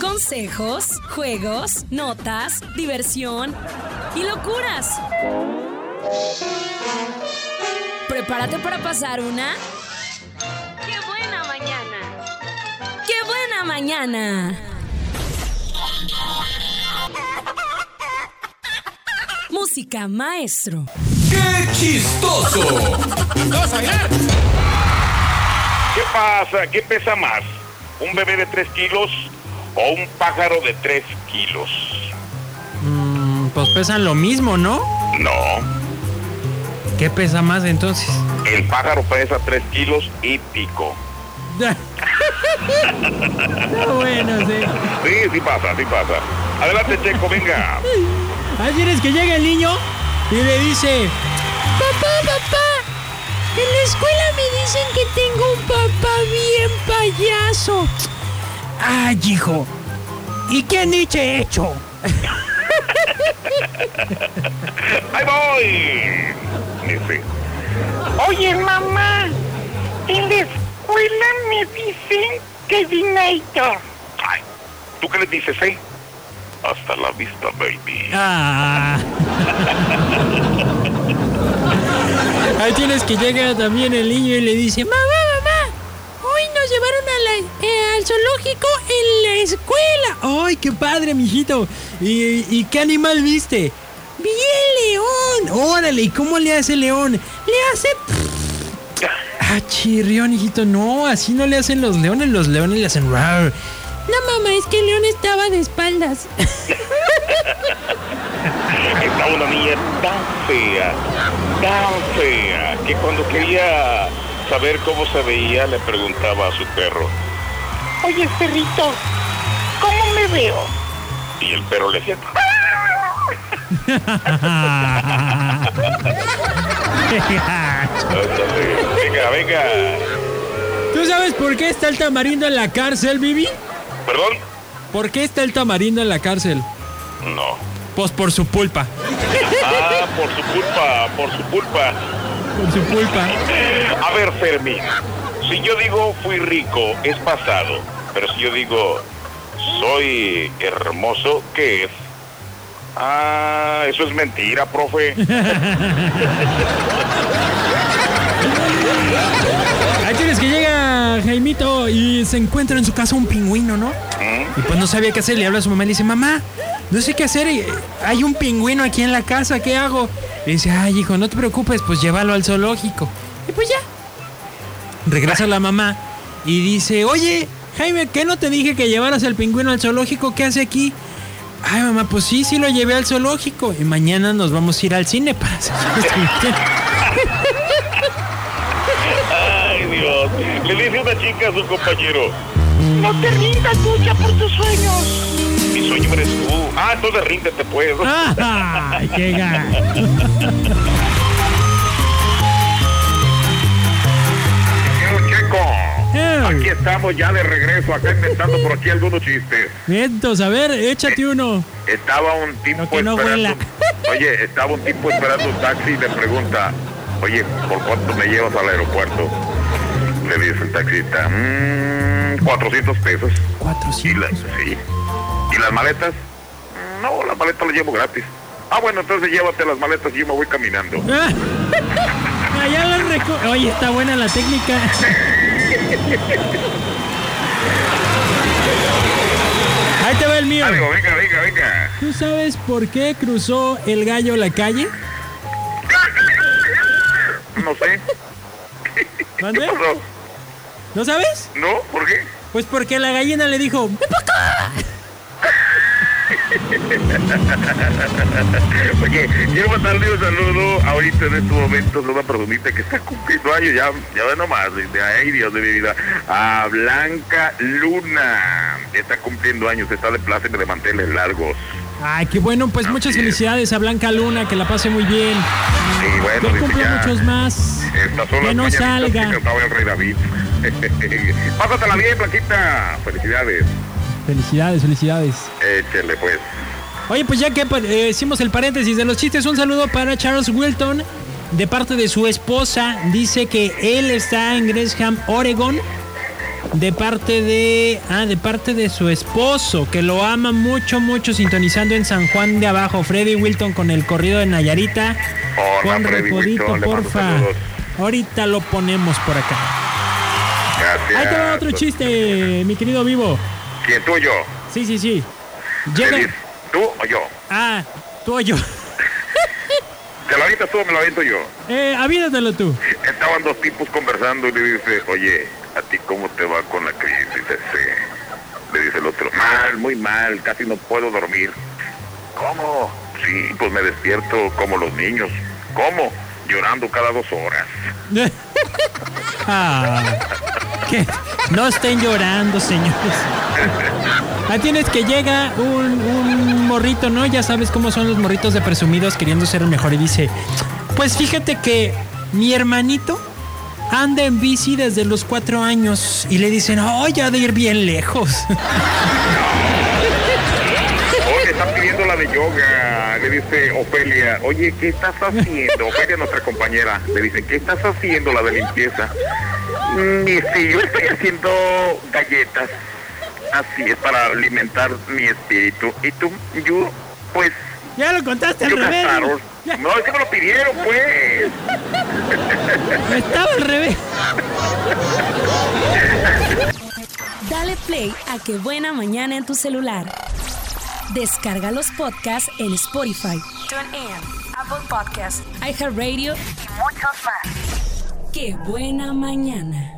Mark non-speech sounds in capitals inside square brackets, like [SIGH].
Consejos, juegos, notas, diversión y locuras. Prepárate para pasar una... ¡Qué buena mañana! ¡Qué buena mañana! Música maestro. ¡Qué chistoso! ¡Vamos a bailar! ¿Qué pasa? ¿Qué pesa más? ¿Un bebé de 3 kilos o un pájaro de 3 kilos? Mm, pues pesan lo mismo, ¿no? No, ¿Qué pesa más entonces? el pájaro pesa 3 kilos y pico. [LAUGHS] Bueno, sí. Sí, sí pasa, sí pasa. Adelante, Checo, venga. Así es que llega el niño y le dice, papá, papá, en la escuela me dicen que tengo un papá bien payaso. Ay, hijo, ¿y qué han dicho hecho? [LAUGHS] ¡Ahí voy! Dice, Oye, mamá, en la escuela me dicen que Dinator. ay, ¿tú qué le dices, eh? Hasta la vista, baby. Ah. Ahí tienes que llega también el niño y le dice, mamá, mamá, hoy nos llevaron a eh, al zoológico en la escuela. ¡Ay, qué padre, mijito! ¿Y, y qué animal viste? Vi el león. Órale, ¿y cómo le hace león? Le hace... Ah, chirrión, hijito, no, así no le hacen los leones, los leones le hacen... rar. No, mamá, es que el león estaba de espaldas. Estaba una niña tan fea, tan fea, que cuando quería saber cómo se veía, le preguntaba a su perro. Oye, perrito, ¿cómo me veo? Y el perro le decía, "Ándale, venga, venga. ¿Tú sabes por qué está el tamarindo en la cárcel, Vivi? ¿Perdón? ¿Por qué está el tamarindo en la cárcel? No. Pues por su pulpa. Ah, por su culpa, por su culpa. Por su pulpa. A ver, Fermín, si yo digo fui rico, es pasado. Pero si yo digo soy hermoso, ¿qué es? Ah, eso es mentira, profe. [LAUGHS] Jaimito y se encuentra en su casa un pingüino, ¿no? ¿Mm? Y pues no sabía qué hacer. Le habla a su mamá y le dice, mamá, no sé qué hacer. eh, Hay un pingüino aquí en la casa, ¿qué hago? Y dice, ay, hijo, no te preocupes, pues llévalo al zoológico. Y pues ya. Regresa la mamá y dice, oye, Jaime, ¿qué no te dije que llevaras al pingüino al zoológico? ¿Qué hace aquí? Ay, mamá, pues sí, sí lo llevé al zoológico. Y mañana nos vamos a ir al cine para hacer [LAUGHS] Le dice una chica a su compañero, No te rindas, lucha por tus sueños. mi sueño eres tú. Ah, entonces ríndete, pues. Checo, Eh. aquí estamos ya de regreso, acá inventando por aquí algunos chistes. Vientos, a ver, échate uno. Estaba un tipo Lo que no esperando. Oye, estaba un tipo esperando un taxi y le pregunta, oye, ¿por cuánto me llevas al aeropuerto? El taxista, mmm, 400 pesos. Y 400. la- sí. ¿Y las maletas? No, las maletas las llevo gratis. Ah, bueno, entonces llévate las maletas y yo me voy caminando. [LAUGHS] Allá las reco- Oye, está buena la técnica. Ahí te va el mío. Algo, venga, venga, venga. ¿Tú sabes por qué cruzó el gallo la calle? No sé. ¿Qué pasó? ¿No sabes? ¿No? ¿Por qué? Pues porque la gallina le dijo, "Ven pa' acá". [LAUGHS] Oye, quiero mandarle un saludo ahorita en estos momentos a una personita que está cumpliendo años, ya, ya ve nomás, de, ay Dios de mi vida, a Blanca Luna, está cumpliendo años, está de pláceme de manteles largos. Ay, qué bueno, pues muchas es. felicidades a Blanca Luna, que la pase muy bien. Y bueno, Que cumpla muchos más. estas son Que las no salga. que el rey David. [LAUGHS] Pásatela bien, Blanquita, felicidades, Felicidades, felicidades. échele pues. Oye, pues ya que eh, hicimos el paréntesis de los chistes, un saludo para Charles Wilton, de parte de su esposa. Dice que él está en Gresham, Oregon. De parte de. Ah, de parte de su esposo, que lo ama mucho, mucho, sintonizando en San Juan de Abajo. Freddy Wilton con el corrido de Nayarita. Hola, Con Freddy recodito, Wilton, porfa. Ahorita lo ponemos por acá. Gracias. Ahí te va otro chiste, mi querido vivo. ¿Quién tú o yo? Sí, sí, sí. ¿Qué Llega. ¿Tú o yo? Ah, tú o yo. ¿Te lo avientas tú o me lo aviento yo? Eh, avídatelo tú. Estaban dos tipos conversando y le dice, oye, ¿a ti cómo te va con la crisis? Ese? Le dice el otro, mal, muy mal, casi no puedo dormir. ¿Cómo? Sí, pues me despierto como los niños. ¿Cómo? Llorando cada dos horas. [LAUGHS] Ah, que no estén llorando, señores. [LAUGHS] Ahí tienes que llega un, morrito, ¿no? Ya sabes cómo son los morritos de presumidos queriendo ser el mejor y dice, pues fíjate que mi hermanito anda en bici desde los cuatro años y le dicen, oh, ya de ir bien lejos. [LAUGHS] Oye, está pidiendo la de yoga. Le dice Ofelia, oye, ¿qué estás haciendo? Ofelia, nuestra compañera, le dice, ¿qué estás haciendo la de limpieza? Mm, Y sí, yo estoy haciendo galletas. Así es, para alimentar mi espíritu. Y tú, yo, pues, ya lo contaste al yo revés. No, es que me lo pidieron, pues. estaba al revés. Dale play a Qué Buena Mañana en tu celular. Descarga los podcasts en Spotify, TuneIn, Apple Podcasts, iHeartRadio y muchos más. Qué Buena Mañana.